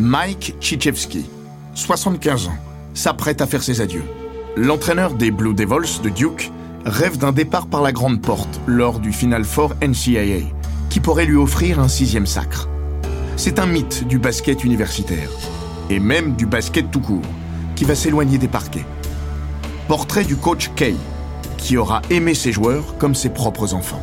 Mike Chichevsky, 75 ans, s'apprête à faire ses adieux. L'entraîneur des Blue Devils de Duke rêve d'un départ par la grande porte lors du Final Four NCAA, qui pourrait lui offrir un sixième sacre. C'est un mythe du basket universitaire, et même du basket tout court, qui va s'éloigner des parquets. Portrait du coach Kay, qui aura aimé ses joueurs comme ses propres enfants.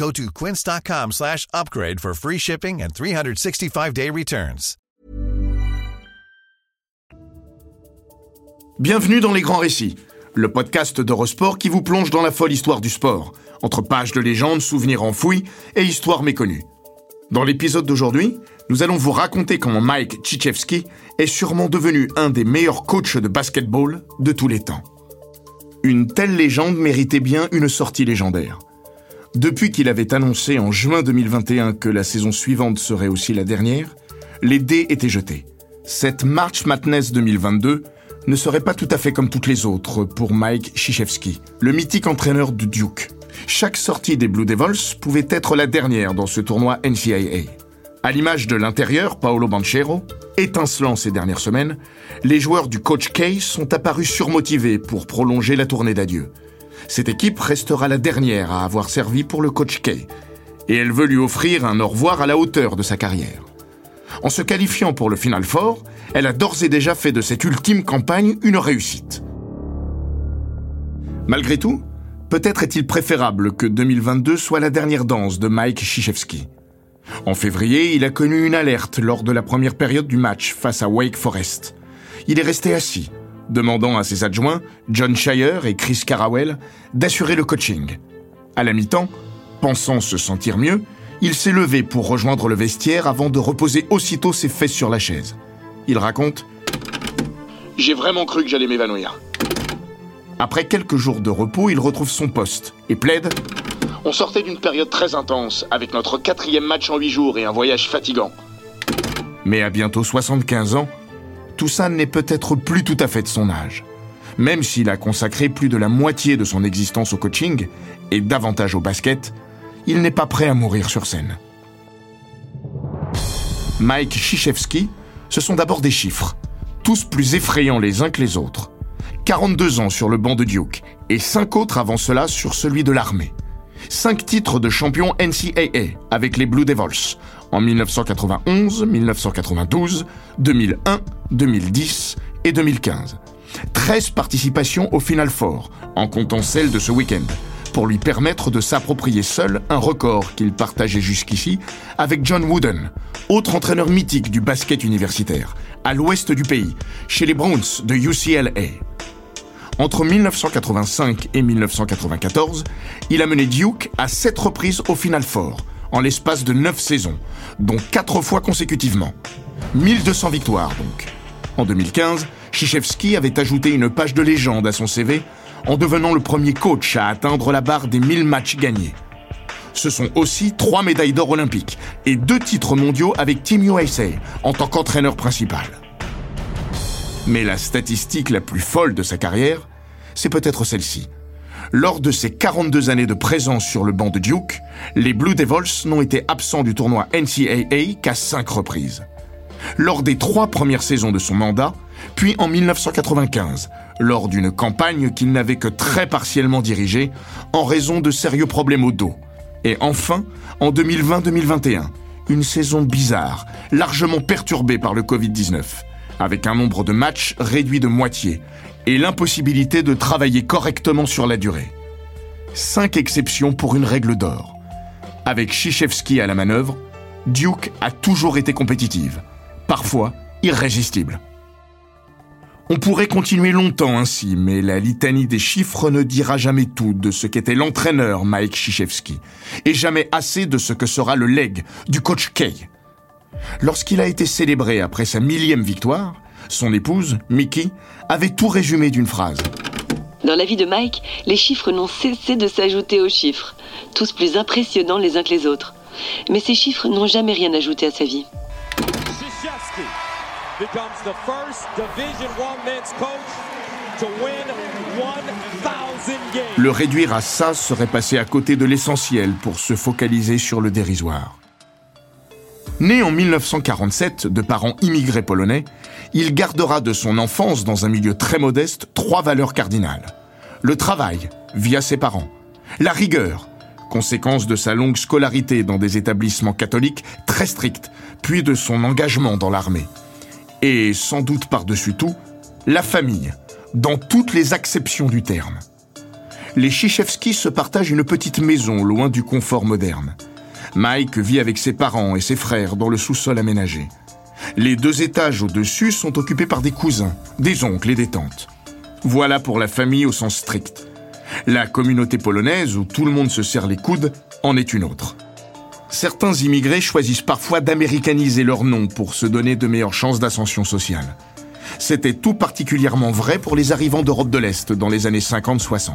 Go to quince.com slash upgrade for free shipping and 365-day returns. Bienvenue dans Les Grands Récits, le podcast d'Eurosport qui vous plonge dans la folle histoire du sport, entre pages de légendes, souvenirs enfouis et histoires méconnues. Dans l'épisode d'aujourd'hui, nous allons vous raconter comment Mike Chichevsky est sûrement devenu un des meilleurs coachs de basketball de tous les temps. Une telle légende méritait bien une sortie légendaire. Depuis qu'il avait annoncé en juin 2021 que la saison suivante serait aussi la dernière, les dés étaient jetés. Cette March Madness 2022 ne serait pas tout à fait comme toutes les autres pour Mike Krzyzewski, le mythique entraîneur de Duke. Chaque sortie des Blue Devils pouvait être la dernière dans ce tournoi NCAA. À l'image de l'intérieur, Paolo Banchero, étincelant ces dernières semaines, les joueurs du coach Kay sont apparus surmotivés pour prolonger la tournée d'adieu. Cette équipe restera la dernière à avoir servi pour le coach Kay, et elle veut lui offrir un au revoir à la hauteur de sa carrière. En se qualifiant pour le Final Four, elle a d'ores et déjà fait de cette ultime campagne une réussite. Malgré tout, peut-être est-il préférable que 2022 soit la dernière danse de Mike Krzyzewski. En février, il a connu une alerte lors de la première période du match face à Wake Forest. Il est resté assis, demandant à ses adjoints, John Shire et Chris Carawell, d'assurer le coaching. À la mi-temps, pensant se sentir mieux, il s'est levé pour rejoindre le vestiaire avant de reposer aussitôt ses fesses sur la chaise. Il raconte J'ai vraiment cru que j'allais m'évanouir. Après quelques jours de repos, il retrouve son poste et plaide On sortait d'une période très intense, avec notre quatrième match en huit jours et un voyage fatigant. Mais à bientôt 75 ans, ça n'est peut-être plus tout à fait de son âge. Même s'il a consacré plus de la moitié de son existence au coaching et davantage au basket, il n'est pas prêt à mourir sur scène. Mike Krzyzewski, ce sont d'abord des chiffres, tous plus effrayants les uns que les autres. 42 ans sur le banc de Duke et 5 autres avant cela sur celui de l'armée. 5 titres de champion NCAA avec les Blue Devils en 1991, 1992, 2001, 2010 et 2015. 13 participations au Final Four, en comptant celle de ce week-end, pour lui permettre de s'approprier seul un record qu'il partageait jusqu'ici avec John Wooden, autre entraîneur mythique du basket universitaire, à l'ouest du pays, chez les Browns de UCLA. Entre 1985 et 1994, il a mené Duke à sept reprises au Final Four, en l'espace de neuf saisons, dont quatre fois consécutivement. 1200 victoires donc. En 2015, Krzyzewski avait ajouté une page de légende à son CV en devenant le premier coach à atteindre la barre des 1000 matchs gagnés. Ce sont aussi trois médailles d'or olympiques et deux titres mondiaux avec Team USA en tant qu'entraîneur principal. Mais la statistique la plus folle de sa carrière, c'est peut-être celle-ci. Lors de ses 42 années de présence sur le banc de Duke, les Blue Devils n'ont été absents du tournoi NCAA qu'à cinq reprises. Lors des trois premières saisons de son mandat, puis en 1995, lors d'une campagne qu'il n'avait que très partiellement dirigée en raison de sérieux problèmes au dos. Et enfin, en 2020-2021, une saison bizarre, largement perturbée par le Covid-19, avec un nombre de matchs réduit de moitié et l'impossibilité de travailler correctement sur la durée. Cinq exceptions pour une règle d'or. Avec Shishevsky à la manœuvre, Duke a toujours été compétitive, parfois irrésistible. On pourrait continuer longtemps ainsi, mais la litanie des chiffres ne dira jamais tout de ce qu'était l'entraîneur Mike Krzyzewski, et jamais assez de ce que sera le leg du coach Kay. Lorsqu'il a été célébré après sa millième victoire, son épouse, Mickey, avait tout résumé d'une phrase. Dans la vie de Mike, les chiffres n'ont cessé de s'ajouter aux chiffres, tous plus impressionnants les uns que les autres. Mais ces chiffres n'ont jamais rien ajouté à sa vie. Le réduire à ça serait passer à côté de l'essentiel pour se focaliser sur le dérisoire. Né en 1947 de parents immigrés polonais, il gardera de son enfance dans un milieu très modeste trois valeurs cardinales. Le travail, via ses parents. La rigueur, conséquence de sa longue scolarité dans des établissements catholiques très stricts, puis de son engagement dans l'armée. Et sans doute par-dessus tout, la famille, dans toutes les acceptions du terme. Les Chichevski se partagent une petite maison loin du confort moderne. Mike vit avec ses parents et ses frères dans le sous-sol aménagé. Les deux étages au-dessus sont occupés par des cousins, des oncles et des tantes. Voilà pour la famille au sens strict. La communauté polonaise, où tout le monde se serre les coudes, en est une autre. Certains immigrés choisissent parfois d'américaniser leur nom pour se donner de meilleures chances d'ascension sociale. C'était tout particulièrement vrai pour les arrivants d'Europe de l'Est dans les années 50-60.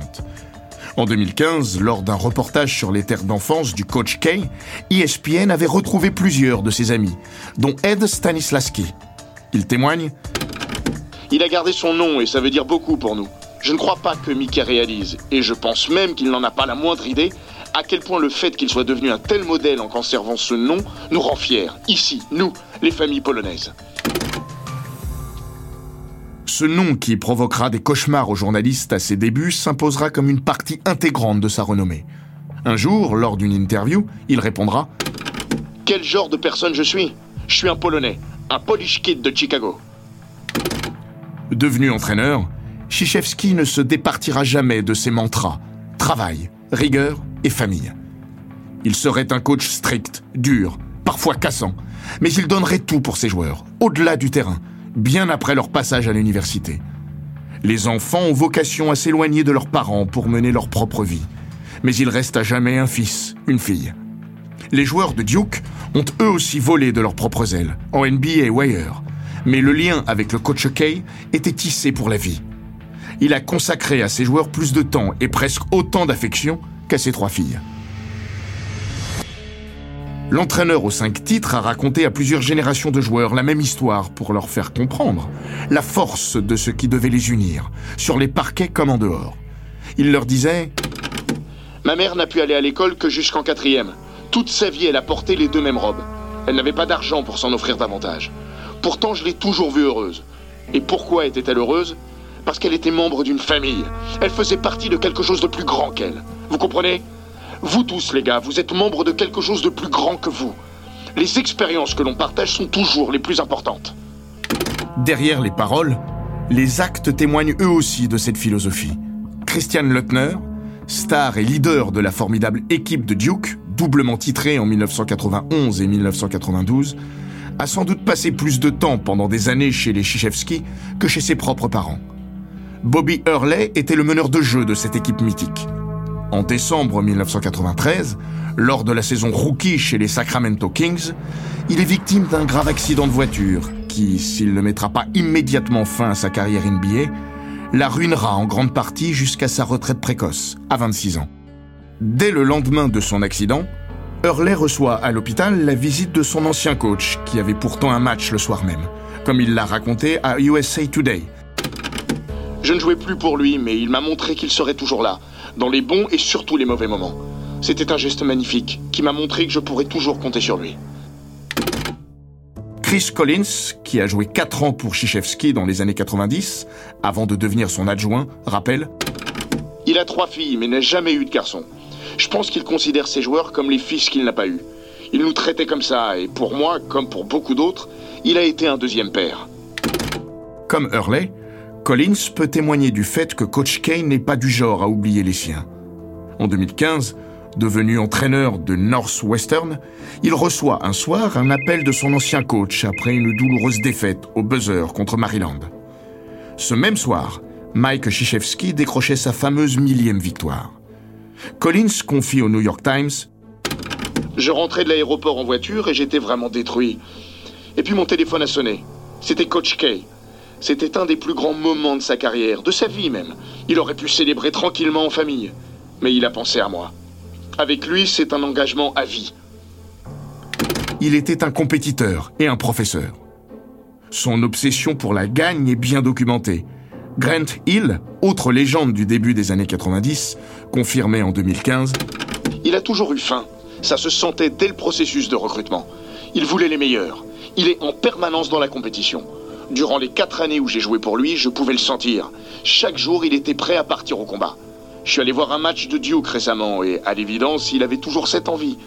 En 2015, lors d'un reportage sur les terres d'enfance du coach Kay, ESPN avait retrouvé plusieurs de ses amis, dont Ed Stanislaski. Il témoigne Il a gardé son nom et ça veut dire beaucoup pour nous. Je ne crois pas que Mickey réalise, et je pense même qu'il n'en a pas la moindre idée, à quel point le fait qu'il soit devenu un tel modèle en conservant ce nom nous rend fiers, ici, nous, les familles polonaises. Ce nom qui provoquera des cauchemars aux journalistes à ses débuts s'imposera comme une partie intégrante de sa renommée. Un jour, lors d'une interview, il répondra Quel genre de personne je suis? Je suis un Polonais, un Polish kid de Chicago. Devenu entraîneur, Chichevski ne se départira jamais de ses mantras travail, rigueur et famille. Il serait un coach strict, dur, parfois cassant, mais il donnerait tout pour ses joueurs, au-delà du terrain, bien après leur passage à l'université. Les enfants ont vocation à s'éloigner de leurs parents pour mener leur propre vie, mais il reste à jamais un fils, une fille. Les joueurs de Duke ont eux aussi volé de leurs propres ailes, en NBA ou ailleurs, mais le lien avec le coach Kay était tissé pour la vie. Il a consacré à ses joueurs plus de temps et presque autant d'affection qu'à ses trois filles. L'entraîneur aux cinq titres a raconté à plusieurs générations de joueurs la même histoire pour leur faire comprendre la force de ce qui devait les unir, sur les parquets comme en dehors. Il leur disait Ma mère n'a pu aller à l'école que jusqu'en quatrième. Toute sa vie, elle a porté les deux mêmes robes. Elle n'avait pas d'argent pour s'en offrir davantage. Pourtant, je l'ai toujours vue heureuse. Et pourquoi était-elle heureuse? Parce qu'elle était membre d'une famille. Elle faisait partie de quelque chose de plus grand qu'elle. Vous comprenez? Vous tous, les gars, vous êtes membres de quelque chose de plus grand que vous. Les expériences que l'on partage sont toujours les plus importantes. Derrière les paroles, les actes témoignent eux aussi de cette philosophie. Christian Leutner, star et leader de la formidable équipe de Duke, doublement titrée en 1991 et 1992, a sans doute passé plus de temps pendant des années chez les Chichevski que chez ses propres parents. Bobby Hurley était le meneur de jeu de cette équipe mythique. En décembre 1993, lors de la saison rookie chez les Sacramento Kings, il est victime d'un grave accident de voiture qui, s'il ne mettra pas immédiatement fin à sa carrière NBA, la ruinera en grande partie jusqu'à sa retraite précoce, à 26 ans. Dès le lendemain de son accident, Hurley reçoit à l'hôpital la visite de son ancien coach, qui avait pourtant un match le soir même, comme il l'a raconté à USA Today. Je ne jouais plus pour lui, mais il m'a montré qu'il serait toujours là, dans les bons et surtout les mauvais moments. C'était un geste magnifique, qui m'a montré que je pourrais toujours compter sur lui. Chris Collins, qui a joué 4 ans pour Chichevski dans les années 90, avant de devenir son adjoint, rappelle Il a trois filles, mais n'a jamais eu de garçon. Je pense qu'il considère ses joueurs comme les fils qu'il n'a pas eus. Il nous traitait comme ça, et pour moi, comme pour beaucoup d'autres, il a été un deuxième père. Comme Hurley, Collins peut témoigner du fait que Coach Kane n'est pas du genre à oublier les siens. En 2015, Devenu entraîneur de Northwestern, il reçoit un soir un appel de son ancien coach après une douloureuse défaite au buzzer contre Maryland. Ce même soir, Mike Krzyzewski décrochait sa fameuse millième victoire. Collins confie au New York Times Je rentrais de l'aéroport en voiture et j'étais vraiment détruit. Et puis mon téléphone a sonné. C'était Coach K. C'était un des plus grands moments de sa carrière, de sa vie même. Il aurait pu célébrer tranquillement en famille. Mais il a pensé à moi. Avec lui, c'est un engagement à vie. Il était un compétiteur et un professeur. Son obsession pour la gagne est bien documentée. Grant Hill, autre légende du début des années 90, confirmé en 2015, Il a toujours eu faim. Ça se sentait dès le processus de recrutement. Il voulait les meilleurs. Il est en permanence dans la compétition. Durant les quatre années où j'ai joué pour lui, je pouvais le sentir. Chaque jour, il était prêt à partir au combat. Je suis allé voir un match de Duke récemment et, à l'évidence, il avait toujours cette envie.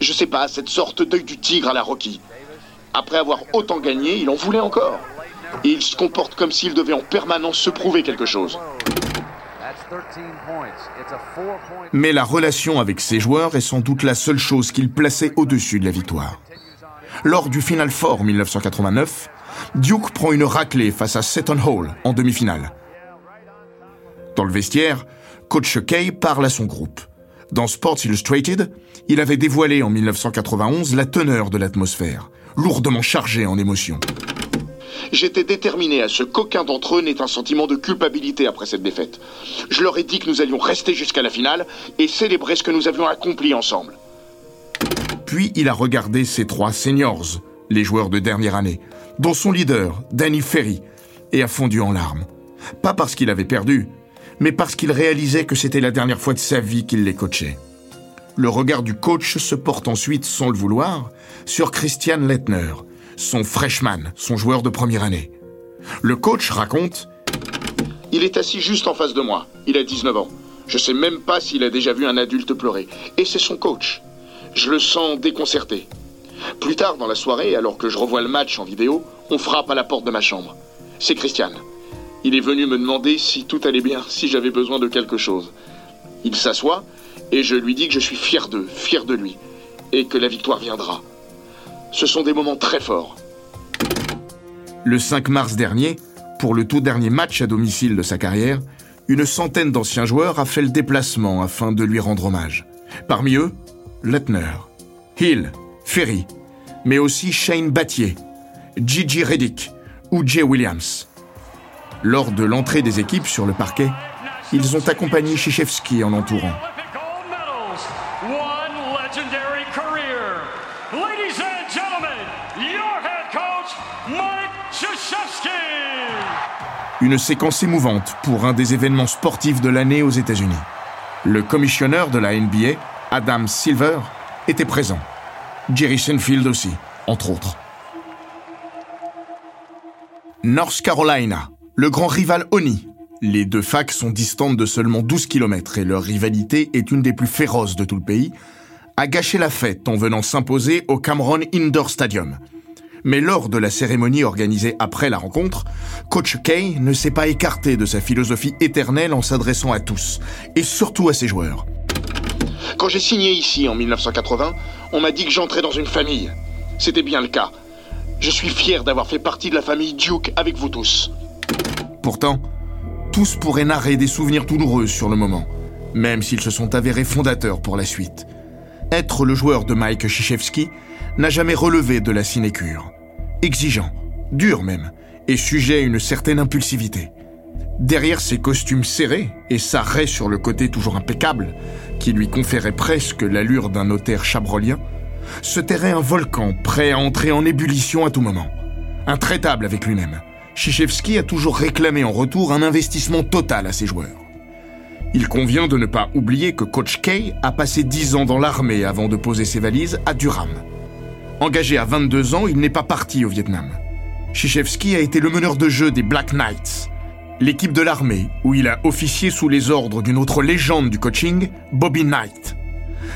Je sais pas, cette sorte d'œil du tigre à la Rocky. Après avoir autant gagné, il en voulait encore. Et il se comporte comme s'il devait en permanence se prouver quelque chose. mais la relation avec ses joueurs est sans doute la seule chose qu'il plaçait au-dessus de la victoire. Lors du Final Four 1989, Duke prend une raclée face à Seton Hall en demi-finale. Dans le vestiaire, Coach Kay parle à son groupe. Dans Sports Illustrated, il avait dévoilé en 1991 la teneur de l'atmosphère, lourdement chargée en émotions. J'étais déterminé à ce qu'aucun d'entre eux n'ait un sentiment de culpabilité après cette défaite. Je leur ai dit que nous allions rester jusqu'à la finale et célébrer ce que nous avions accompli ensemble. Puis il a regardé ses trois seniors, les joueurs de dernière année, dont son leader, Danny Ferry, et a fondu en larmes. Pas parce qu'il avait perdu, mais parce qu'il réalisait que c'était la dernière fois de sa vie qu'il les coachait. Le regard du coach se porte ensuite, sans le vouloir, sur Christian Lettner, son freshman, son joueur de première année. Le coach raconte Il est assis juste en face de moi. Il a 19 ans. Je sais même pas s'il a déjà vu un adulte pleurer. Et c'est son coach. Je le sens déconcerté. Plus tard dans la soirée, alors que je revois le match en vidéo, on frappe à la porte de ma chambre. C'est Christian. Il est venu me demander si tout allait bien, si j'avais besoin de quelque chose. Il s'assoit et je lui dis que je suis fier d'eux, fier de lui, et que la victoire viendra. Ce sont des moments très forts. Le 5 mars dernier, pour le tout dernier match à domicile de sa carrière, une centaine d'anciens joueurs a fait le déplacement afin de lui rendre hommage. Parmi eux, Lettner, Hill, Ferry, mais aussi Shane Battier, Gigi Reddick ou Jay Williams. Lors de l'entrée des équipes sur le parquet, ils ont accompagné Chichevski en l'entourant. Une séquence émouvante pour un des événements sportifs de l'année aux États-Unis. Le commissionneur de la NBA, Adam Silver, était présent. Jerry Seinfeld aussi, entre autres. North Carolina, le grand rival Oni. Les deux facs sont distantes de seulement 12 km et leur rivalité est une des plus féroces de tout le pays, a gâché la fête en venant s'imposer au Cameron Indoor Stadium. Mais lors de la cérémonie organisée après la rencontre, Coach Kay ne s'est pas écarté de sa philosophie éternelle en s'adressant à tous, et surtout à ses joueurs. Quand j'ai signé ici en 1980, on m'a dit que j'entrais dans une famille. C'était bien le cas. Je suis fier d'avoir fait partie de la famille Duke avec vous tous. Pourtant, tous pourraient narrer des souvenirs douloureux sur le moment, même s'ils se sont avérés fondateurs pour la suite. Être le joueur de Mike Krzyzewski n'a jamais relevé de la sinécure. Exigeant, dur même, et sujet à une certaine impulsivité. Derrière ses costumes serrés et sa raie sur le côté toujours impeccable, qui lui conférait presque l'allure d'un notaire chabrolien, se terrait un volcan prêt à entrer en ébullition à tout moment. Intraitable avec lui-même, Chichevski a toujours réclamé en retour un investissement total à ses joueurs. Il convient de ne pas oublier que Coach Kay a passé 10 ans dans l'armée avant de poser ses valises à Durham. Engagé à 22 ans, il n'est pas parti au Vietnam. Chichevski a été le meneur de jeu des Black Knights, l'équipe de l'armée où il a officié sous les ordres d'une autre légende du coaching, Bobby Knight.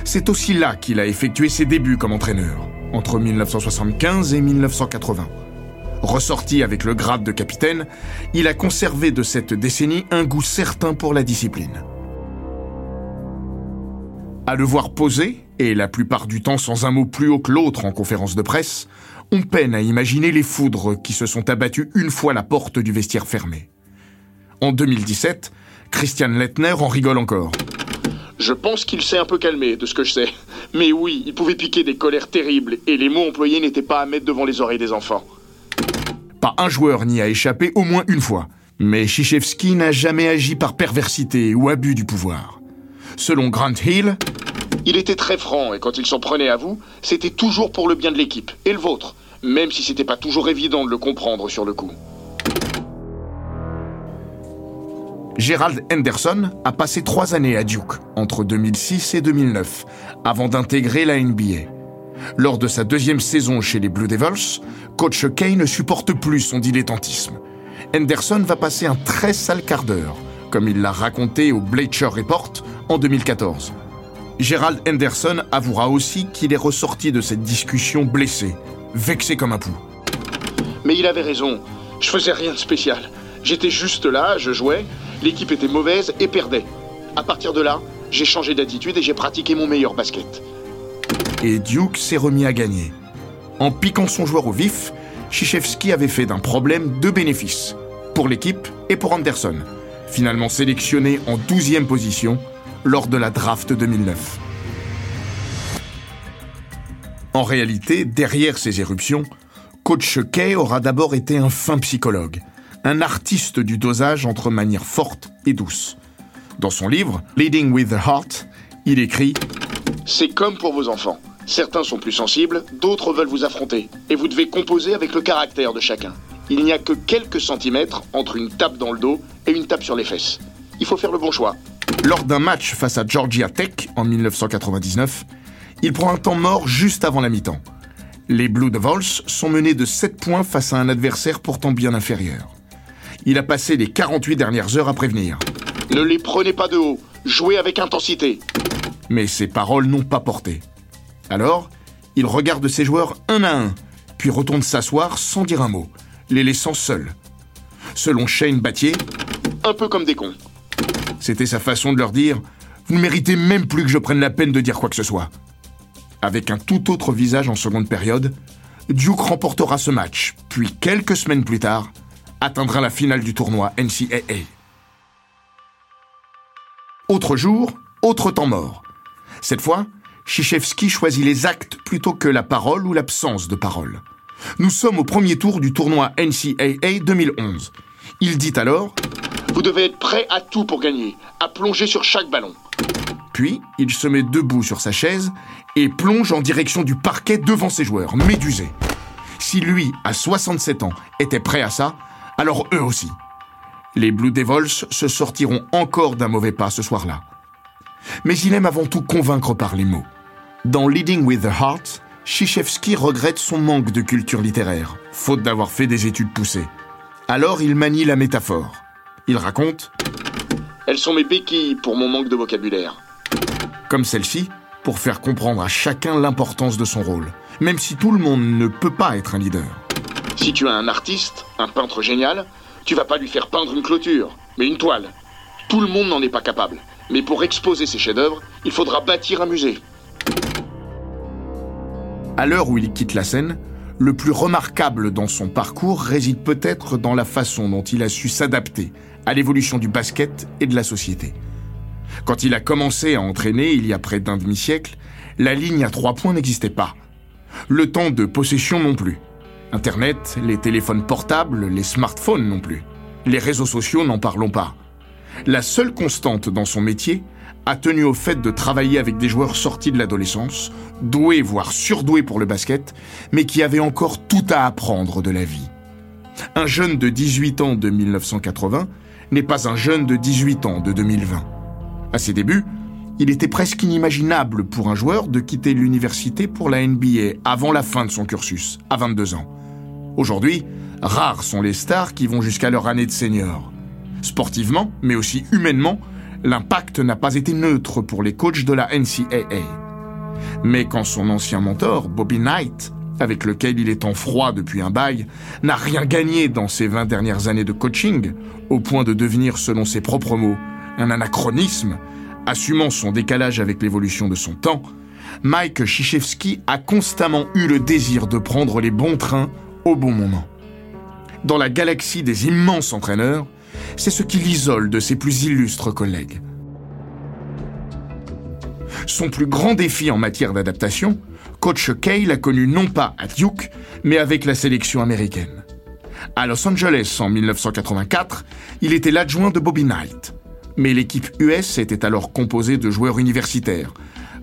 C'est aussi là qu'il a effectué ses débuts comme entraîneur, entre 1975 et 1980. Ressorti avec le grade de capitaine, il a conservé de cette décennie un goût certain pour la discipline. À le voir poser, et la plupart du temps sans un mot plus haut que l'autre en conférence de presse, on peine à imaginer les foudres qui se sont abattues une fois la porte du vestiaire fermée. En 2017, Christian Lettner en rigole encore. Je pense qu'il s'est un peu calmé, de ce que je sais. Mais oui, il pouvait piquer des colères terribles, et les mots employés n'étaient pas à mettre devant les oreilles des enfants. Pas un joueur n'y a échappé au moins une fois. Mais Chichevski n'a jamais agi par perversité ou abus du pouvoir. Selon Grant Hill, il était très franc, et quand il s'en prenait à vous, c'était toujours pour le bien de l'équipe, et le vôtre, même si c'était pas toujours évident de le comprendre sur le coup. Gerald Henderson a passé trois années à Duke, entre 2006 et 2009, avant d'intégrer la NBA. Lors de sa deuxième saison chez les Blue Devils, coach Kay ne supporte plus son dilettantisme. Henderson va passer un très sale quart d'heure, comme il l'a raconté au Bleacher Report en 2014. Gerald Henderson avouera aussi qu'il est ressorti de cette discussion blessé, vexé comme un pou. Mais il avait raison, je faisais rien de spécial. J'étais juste là, je jouais, l'équipe était mauvaise et perdait. À partir de là, j'ai changé d'attitude et j'ai pratiqué mon meilleur basket. Et Duke s'est remis à gagner. En piquant son joueur au vif, Chichevski avait fait d'un problème deux bénéfices, pour l'équipe et pour Anderson, finalement sélectionné en 12e position lors de la draft 2009. En réalité, derrière ces éruptions, Coach Kay aura d'abord été un fin psychologue, un artiste du dosage entre manière forte et douce. Dans son livre Leading with the Heart, il écrit C'est comme pour vos enfants. Certains sont plus sensibles, d'autres veulent vous affronter, et vous devez composer avec le caractère de chacun. Il n'y a que quelques centimètres entre une tape dans le dos et une tape sur les fesses. Il faut faire le bon choix. Lors d'un match face à Georgia Tech en 1999, il prend un temps mort juste avant la mi-temps. Les Blue Devils sont menés de 7 points face à un adversaire pourtant bien inférieur. Il a passé les 48 dernières heures à prévenir. Ne les prenez pas de haut, jouez avec intensité. Mais ses paroles n'ont pas porté. Alors, il regarde ses joueurs un à un, puis retourne s'asseoir sans dire un mot, les laissant seuls. Selon Shane Battier, un peu comme des cons. C'était sa façon de leur dire Vous ne méritez même plus que je prenne la peine de dire quoi que ce soit. Avec un tout autre visage en seconde période, Duke remportera ce match, puis quelques semaines plus tard, atteindra la finale du tournoi NCAA. Autre jour, autre temps mort. Cette fois, Chichevski choisit les actes plutôt que la parole ou l'absence de parole. Nous sommes au premier tour du tournoi NCAA 2011. Il dit alors Vous devez être prêt à tout pour gagner, à plonger sur chaque ballon. Puis, il se met debout sur sa chaise et plonge en direction du parquet devant ses joueurs, médusés. Si lui, à 67 ans, était prêt à ça, alors eux aussi. Les Blue Devils se sortiront encore d'un mauvais pas ce soir-là. Mais il aime avant tout convaincre par les mots. Dans Leading with the Heart, Chichevski regrette son manque de culture littéraire, faute d'avoir fait des études poussées. Alors il manie la métaphore. Il raconte Elles sont mes béquilles pour mon manque de vocabulaire. Comme celle-ci, pour faire comprendre à chacun l'importance de son rôle, même si tout le monde ne peut pas être un leader. Si tu as un artiste, un peintre génial, tu vas pas lui faire peindre une clôture, mais une toile. Tout le monde n'en est pas capable. Mais pour exposer ses chefs-d'œuvre, il faudra bâtir un musée. À l'heure où il quitte la scène, le plus remarquable dans son parcours réside peut-être dans la façon dont il a su s'adapter à l'évolution du basket et de la société. Quand il a commencé à entraîner il y a près d'un demi-siècle, la ligne à trois points n'existait pas. Le temps de possession non plus. Internet, les téléphones portables, les smartphones non plus. Les réseaux sociaux n'en parlons pas. La seule constante dans son métier a tenu au fait de travailler avec des joueurs sortis de l'adolescence, doués voire surdoués pour le basket, mais qui avaient encore tout à apprendre de la vie. Un jeune de 18 ans de 1980 n'est pas un jeune de 18 ans de 2020. À ses débuts, il était presque inimaginable pour un joueur de quitter l'université pour la NBA avant la fin de son cursus, à 22 ans. Aujourd'hui, rares sont les stars qui vont jusqu'à leur année de senior. Sportivement, mais aussi humainement, l'impact n'a pas été neutre pour les coachs de la NCAA. Mais quand son ancien mentor, Bobby Knight, avec lequel il est en froid depuis un bail, n'a rien gagné dans ses 20 dernières années de coaching, au point de devenir, selon ses propres mots, un anachronisme, Assumant son décalage avec l'évolution de son temps, Mike Krzyzewski a constamment eu le désir de prendre les bons trains au bon moment. Dans la galaxie des immenses entraîneurs, c'est ce qui l'isole de ses plus illustres collègues. Son plus grand défi en matière d'adaptation, coach Kay l'a connu non pas à Duke, mais avec la sélection américaine. À Los Angeles en 1984, il était l'adjoint de Bobby Knight. Mais l'équipe US était alors composée de joueurs universitaires,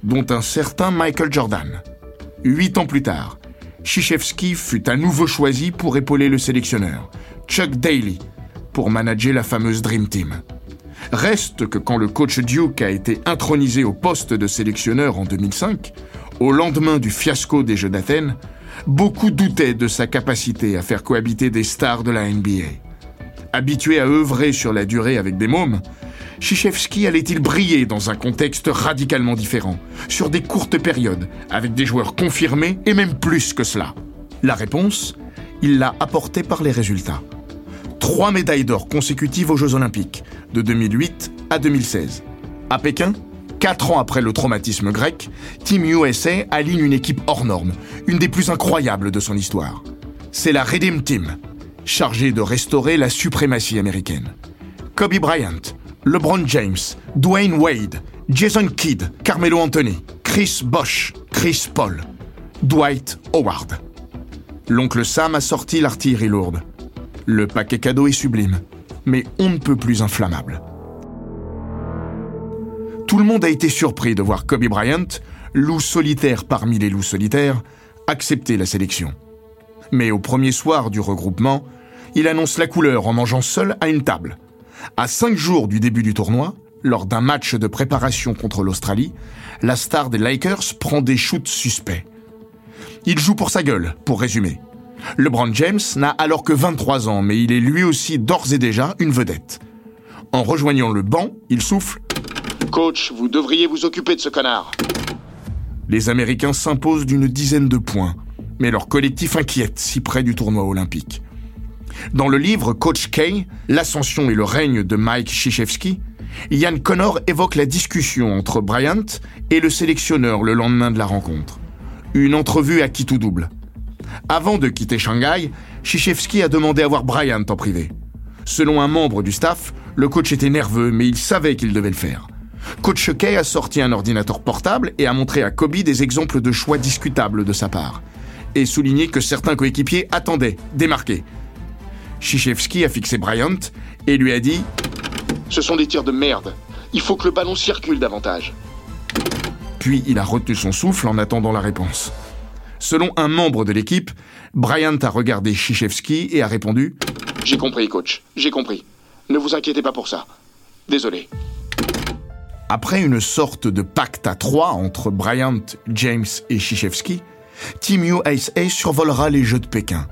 dont un certain Michael Jordan. Huit ans plus tard, Krzyzewski fut à nouveau choisi pour épauler le sélectionneur, Chuck Daly, pour manager la fameuse Dream Team. Reste que quand le coach Duke a été intronisé au poste de sélectionneur en 2005, au lendemain du fiasco des Jeux d'Athènes, beaucoup doutaient de sa capacité à faire cohabiter des stars de la NBA. Habitué à œuvrer sur la durée avec des mômes, Krzyzewski allait-il briller dans un contexte radicalement différent, sur des courtes périodes, avec des joueurs confirmés et même plus que cela? La réponse, il l'a apportée par les résultats. Trois médailles d'or consécutives aux Jeux Olympiques, de 2008 à 2016. À Pékin, quatre ans après le traumatisme grec, Team USA aligne une équipe hors norme, une des plus incroyables de son histoire. C'est la Redeem Team, chargée de restaurer la suprématie américaine. Kobe Bryant, LeBron James, Dwayne Wade, Jason Kidd, Carmelo Anthony, Chris Bosh, Chris Paul, Dwight Howard. L'oncle Sam a sorti l'artillerie lourde. Le paquet cadeau est sublime, mais on ne peut plus inflammable. Tout le monde a été surpris de voir Kobe Bryant, loup solitaire parmi les loups solitaires, accepter la sélection. Mais au premier soir du regroupement, il annonce la couleur en mangeant seul à une table. À cinq jours du début du tournoi, lors d'un match de préparation contre l'Australie, la star des Lakers prend des shoots suspects. Il joue pour sa gueule, pour résumer. LeBron James n'a alors que 23 ans, mais il est lui aussi d'ores et déjà une vedette. En rejoignant le banc, il souffle Coach, vous devriez vous occuper de ce connard. Les Américains s'imposent d'une dizaine de points, mais leur collectif inquiète si près du tournoi olympique. Dans le livre Coach K, L'ascension et le règne de Mike Krzyzewski, Ian Connor évoque la discussion entre Bryant et le sélectionneur le lendemain de la rencontre. Une entrevue à qui tout double. Avant de quitter Shanghai, Krzyzewski a demandé à voir Bryant en privé. Selon un membre du staff, le coach était nerveux, mais il savait qu'il devait le faire. Coach Kay a sorti un ordinateur portable et a montré à Kobe des exemples de choix discutables de sa part. Et souligné que certains coéquipiers attendaient, démarqués. Krzyzewski a fixé Bryant et lui a dit Ce sont des tirs de merde. Il faut que le ballon circule davantage. Puis il a retenu son souffle en attendant la réponse. Selon un membre de l'équipe, Bryant a regardé Krzyzewski et a répondu J'ai compris, coach. J'ai compris. Ne vous inquiétez pas pour ça. Désolé. Après une sorte de pacte à trois entre Bryant, James et Krzyzewski, Team USA survolera les Jeux de Pékin.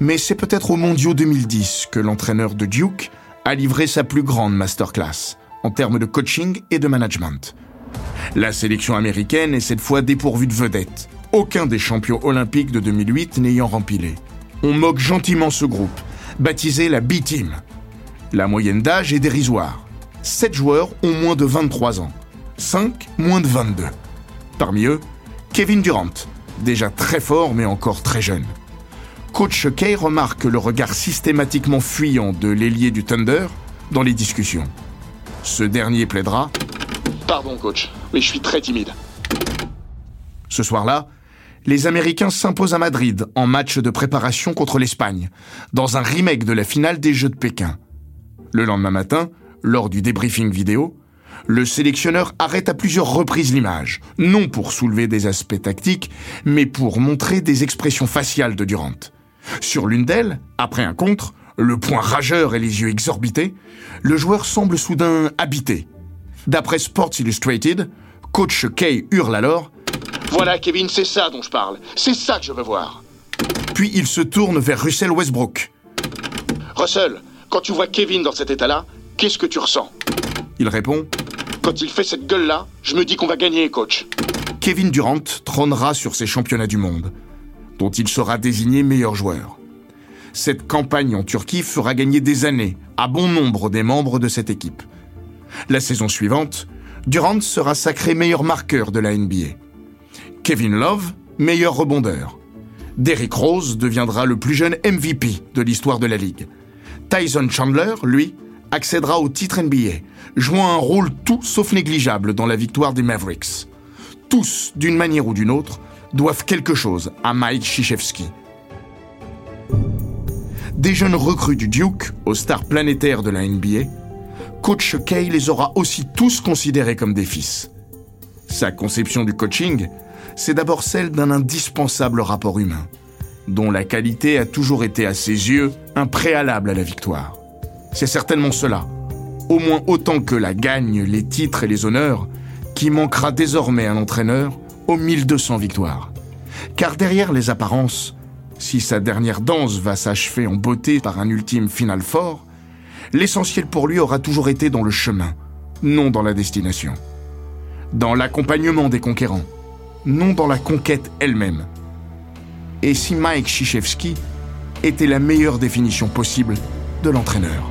Mais c'est peut-être au Mondiaux 2010 que l'entraîneur de Duke a livré sa plus grande masterclass en termes de coaching et de management. La sélection américaine est cette fois dépourvue de vedettes, aucun des champions olympiques de 2008 n'ayant rempilé. On moque gentiment ce groupe, baptisé la B-Team. La moyenne d'âge est dérisoire. 7 joueurs ont moins de 23 ans, 5 moins de 22. Parmi eux, Kevin Durant, déjà très fort mais encore très jeune. Coach Kay remarque le regard systématiquement fuyant de l'ailier du Thunder dans les discussions. Ce dernier plaidera Pardon, coach, mais je suis très timide. Ce soir-là, les Américains s'imposent à Madrid en match de préparation contre l'Espagne, dans un remake de la finale des Jeux de Pékin. Le lendemain matin, lors du débriefing vidéo, le sélectionneur arrête à plusieurs reprises l'image, non pour soulever des aspects tactiques, mais pour montrer des expressions faciales de Durant. Sur l'une d'elles, après un contre, le poing rageur et les yeux exorbités, le joueur semble soudain habité. D'après Sports Illustrated, coach Kay hurle alors Voilà, Kevin, c'est ça dont je parle. C'est ça que je veux voir. Puis il se tourne vers Russell Westbrook. Russell, quand tu vois Kevin dans cet état-là, qu'est-ce que tu ressens? Il répond Quand il fait cette gueule-là, je me dis qu'on va gagner, coach. Kevin Durant trônera sur ces championnats du monde, dont il sera désigné meilleur joueur. Cette campagne en Turquie fera gagner des années à bon nombre des membres de cette équipe. La saison suivante, Durant sera sacré meilleur marqueur de la NBA. Kevin Love, meilleur rebondeur. Derrick Rose deviendra le plus jeune MVP de l'histoire de la Ligue. Tyson Chandler, lui, accédera au titre NBA, jouant un rôle tout sauf négligeable dans la victoire des Mavericks. Tous, d'une manière ou d'une autre, doivent quelque chose à Mike Krzyzewski. Des jeunes recrues du Duke aux stars planétaires de la NBA, Coach Kay les aura aussi tous considérés comme des fils. Sa conception du coaching, c'est d'abord celle d'un indispensable rapport humain, dont la qualité a toujours été à ses yeux un préalable à la victoire. C'est certainement cela, au moins autant que la gagne, les titres et les honneurs, qui manquera désormais à l'entraîneur aux 1200 victoires. Car derrière les apparences, si sa dernière danse va s'achever en beauté par un ultime final fort, l'essentiel pour lui aura toujours été dans le chemin, non dans la destination. Dans l'accompagnement des conquérants, non dans la conquête elle-même. Et si Mike Krzyzewski était la meilleure définition possible de l'entraîneur.